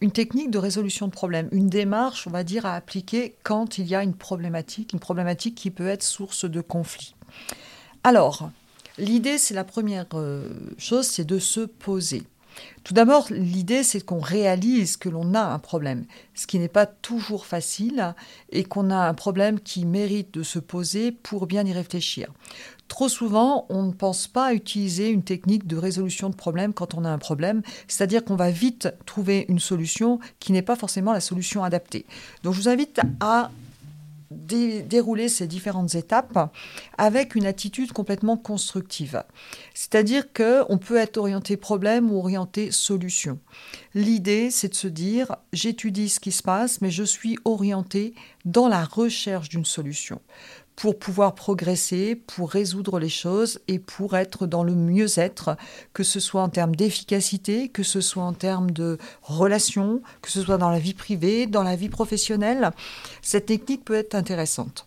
une technique de résolution de problème, une démarche, on va dire, à appliquer quand il y a une problématique, une problématique qui peut être source de conflit. Alors, l'idée, c'est la première euh, chose, c'est de se poser. Tout d'abord, l'idée, c'est qu'on réalise que l'on a un problème, ce qui n'est pas toujours facile, et qu'on a un problème qui mérite de se poser pour bien y réfléchir. Trop souvent, on ne pense pas à utiliser une technique de résolution de problème quand on a un problème, c'est-à-dire qu'on va vite trouver une solution qui n'est pas forcément la solution adaptée. Donc je vous invite à dérouler ces différentes étapes avec une attitude complètement constructive. C'est-à-dire qu'on peut être orienté problème ou orienté solution. L'idée, c'est de se dire, j'étudie ce qui se passe, mais je suis orienté dans la recherche d'une solution pour pouvoir progresser, pour résoudre les choses et pour être dans le mieux-être, que ce soit en termes d'efficacité, que ce soit en termes de relations, que ce soit dans la vie privée, dans la vie professionnelle. Cette technique peut être intéressante.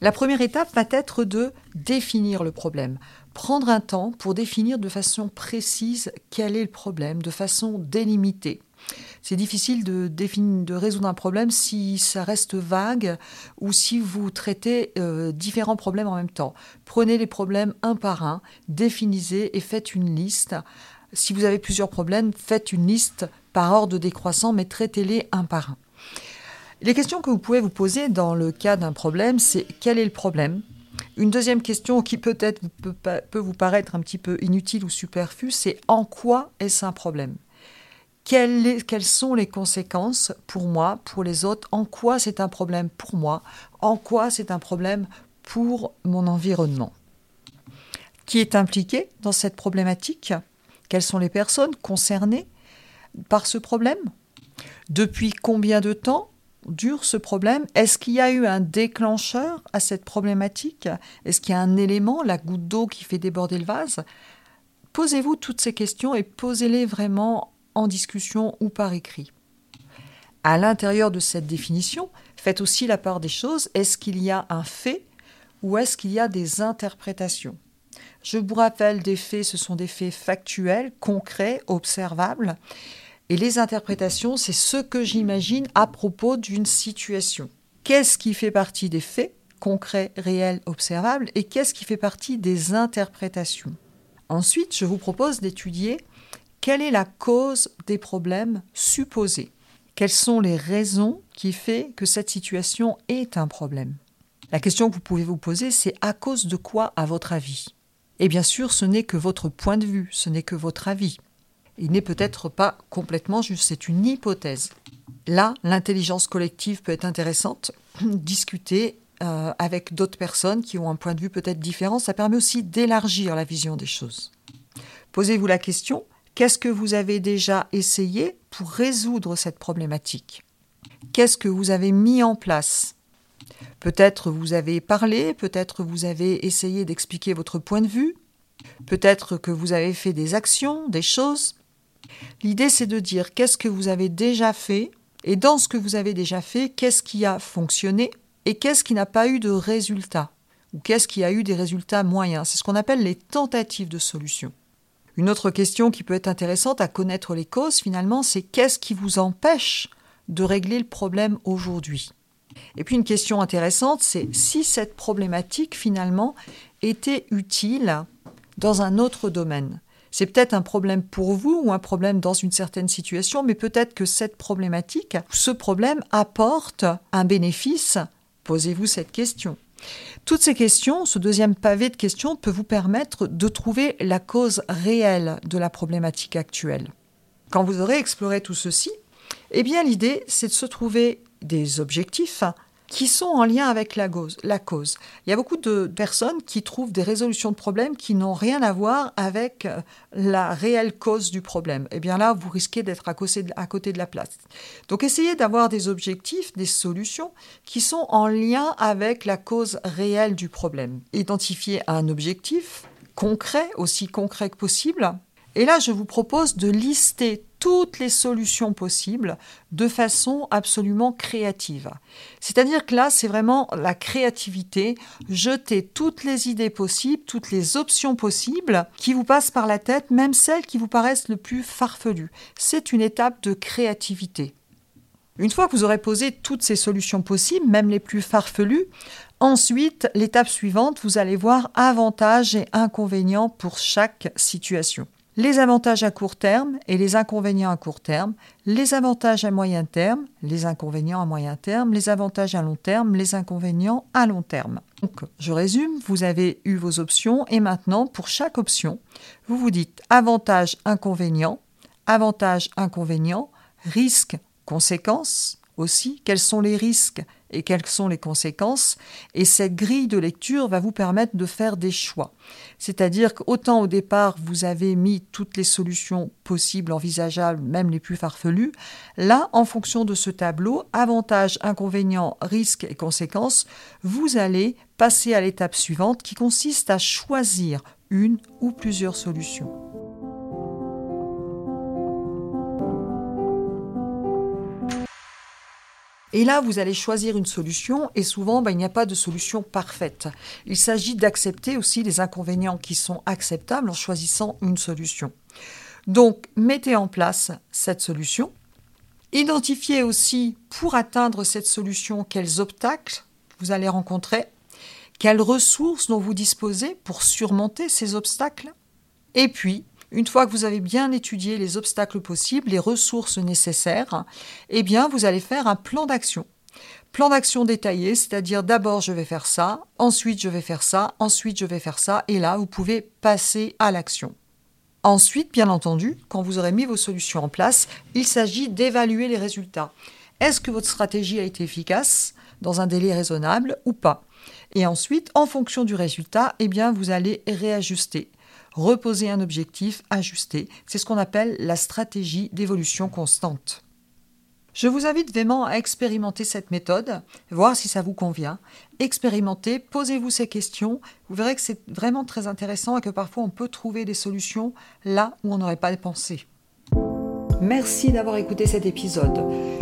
La première étape va être de définir le problème. Prendre un temps pour définir de façon précise quel est le problème, de façon délimitée c'est difficile de, résoudre un problème si ça reste vague ou si vous traitez euh, différents problèmes en même temps. Prenez les problèmes un par un, définissez et faites une liste. Si vous avez plusieurs problèmes, faites une liste par ordre décroissant, mais traitez-les un par un. Les questions que vous pouvez vous poser dans le cas d'un problème, c'est quel est le problème? Une deuxième question qui peut-être peut, peut vous paraître un petit peu inutile ou superflue, c'est en quoi est-ce un problème? Quelles, sont les conséquences pour moi, pour les autres, en quoi c'est un problème pour moi, en quoi c'est un problème pour mon environnement? Qui est impliqué dans cette problématique? Quelles sont les personnes concernées par ce problème? Depuis combien de temps dure ce problème? Est-ce qu'il y a eu un déclencheur à cette problématique? Est-ce qu'il y a un élément, la goutte d'eau qui fait déborder le vase? Posez-vous toutes ces questions et posez-les vraiment en discussion ou par écrit. À l'intérieur de cette définition, faites aussi la part des choses. Est-ce qu'il y a un fait ou est-ce qu'il y a des interprétations? Je vous rappelle, des faits, ce sont des faits factuels, concrets, observables. Et les interprétations, c'est ce que j'imagine à propos d'une situation. Qu'est-ce qui fait partie des faits concrets, réels, observables et qu'est-ce qui fait partie des interprétations? Ensuite, je vous propose d'étudier quelle est la cause des problèmes supposés? Quelles sont les raisons qui font que cette situation est un problème? La question que vous pouvez vous poser, c'est à cause de quoi à votre avis? Et bien sûr, ce n'est que votre point de vue, ce n'est que votre avis. Il n'est peut-être pas complètement juste, c'est une hypothèse. Là, l'intelligence collective peut être intéressante, discuter euh, avec d'autres personnes qui ont un point de vue peut-être différent, ça permet aussi d'élargir la vision des choses. Posez-vous la question, Qu'est-ce que vous avez déjà essayé pour résoudre cette problématique? Qu'est-ce que vous avez mis en place? Peut-être vous avez parlé, peut-être vous avez essayé d'expliquer votre point de vue, peut-être que vous avez fait des actions, des choses. L'idée c'est de dire qu'est-ce que vous avez déjà fait? Et dans ce que vous avez déjà fait, qu'est-ce qui a fonctionné et qu'est-ce qui n'a pas eu de résultat? Ou qu'est-ce qui a eu des résultats moyens? C'est ce qu'on appelle les tentatives de solution. Une autre question qui peut être intéressante à connaître les causes finalement, c'est qu'est-ce qui vous empêche de régler le problème aujourd'hui? Et puis une question intéressante, c'est si cette problématique finalement était utile dans un autre domaine. C'est peut-être un problème pour vous ou un problème dans une certaine situation, mais peut-être que cette problématique, ce problème apporte un bénéfice? Posez-vous cette question. Toutes ces questions, ce deuxième pavé de questions peut vous permettre de trouver la cause réelle de la problématique actuelle. Quand vous aurez exploré tout ceci, eh bien l'idée c'est de se trouver des objectifs qui sont en lien avec la cause, la cause. Il y a beaucoup de personnes qui trouvent des résolutions de problèmes qui n'ont rien à voir avec euh, la réelle cause du problème. Et eh bien là, vous risquez d'être à à côté de la place. Donc essayez d'avoir des objectifs, des solutions qui sont en lien avec la cause réelle du problème. Identifiez un objectif concret, aussi concret que possible, et là, je vous propose de lister toutes les solutions possibles de façon absolument créative. C'est-à-dire que là, c'est vraiment la créativité, jeter toutes les idées possibles, toutes les options possibles qui vous passent par la tête, même celles qui vous paraissent le plus farfelues. C'est une étape de créativité. Une fois que vous aurez posé toutes ces solutions possibles, même les plus farfelues, ensuite, l'étape suivante, vous allez voir avantages et inconvénients pour chaque situation les avantages à court terme et les inconvénients à court terme, les avantages à moyen terme, les inconvénients à moyen terme, les avantages à long terme, les inconvénients à long terme. Donc, je résume, vous avez eu vos options et maintenant, pour chaque option, vous vous dites avantage, inconvénient, avantage, inconvénient, risque, conséquence aussi, quels sont les risques et quelles sont les conséquences. Et cette grille de lecture va vous permettre de faire des choix. C'est-à-dire qu'autant au départ, vous avez mis toutes les solutions possibles, envisageables, même les plus farfelues, là, en fonction de ce tableau, avantages, inconvénients, risques et conséquences, vous allez passer à l'étape suivante qui consiste à choisir une ou plusieurs solutions. Et là, vous allez choisir une solution et souvent, ben, il n'y a pas de solution parfaite. Il s'agit d'accepter aussi les inconvénients qui sont acceptables en choisissant une solution. Donc, mettez en place cette solution. Identifiez aussi, pour atteindre cette solution, quels obstacles vous allez rencontrer, quelles ressources dont vous disposez pour surmonter ces obstacles. Et puis, une fois que vous avez bien étudié les obstacles possibles, les ressources nécessaires, eh bien, vous allez faire un plan d'action. Plan d'action détaillé, c'est-à-dire d'abord je vais faire ça, ensuite je vais faire ça, ensuite je vais faire ça, et là, vous pouvez passer à l'action. Ensuite, bien entendu, quand vous aurez mis vos solutions en place, il s'agit d'évaluer les résultats. Est-ce que votre stratégie a été efficace dans un délai raisonnable ou pas? Et ensuite, en fonction du résultat, eh bien, vous allez réajuster reposer un objectif, ajuster. C'est ce qu'on appelle la stratégie d'évolution constante. Je vous invite vraiment à expérimenter cette méthode, voir si ça vous convient. Expérimentez, posez-vous ces questions. Vous verrez que c'est vraiment très intéressant et que parfois on peut trouver des solutions là où on n'aurait pas pensé. Merci d'avoir écouté cet épisode.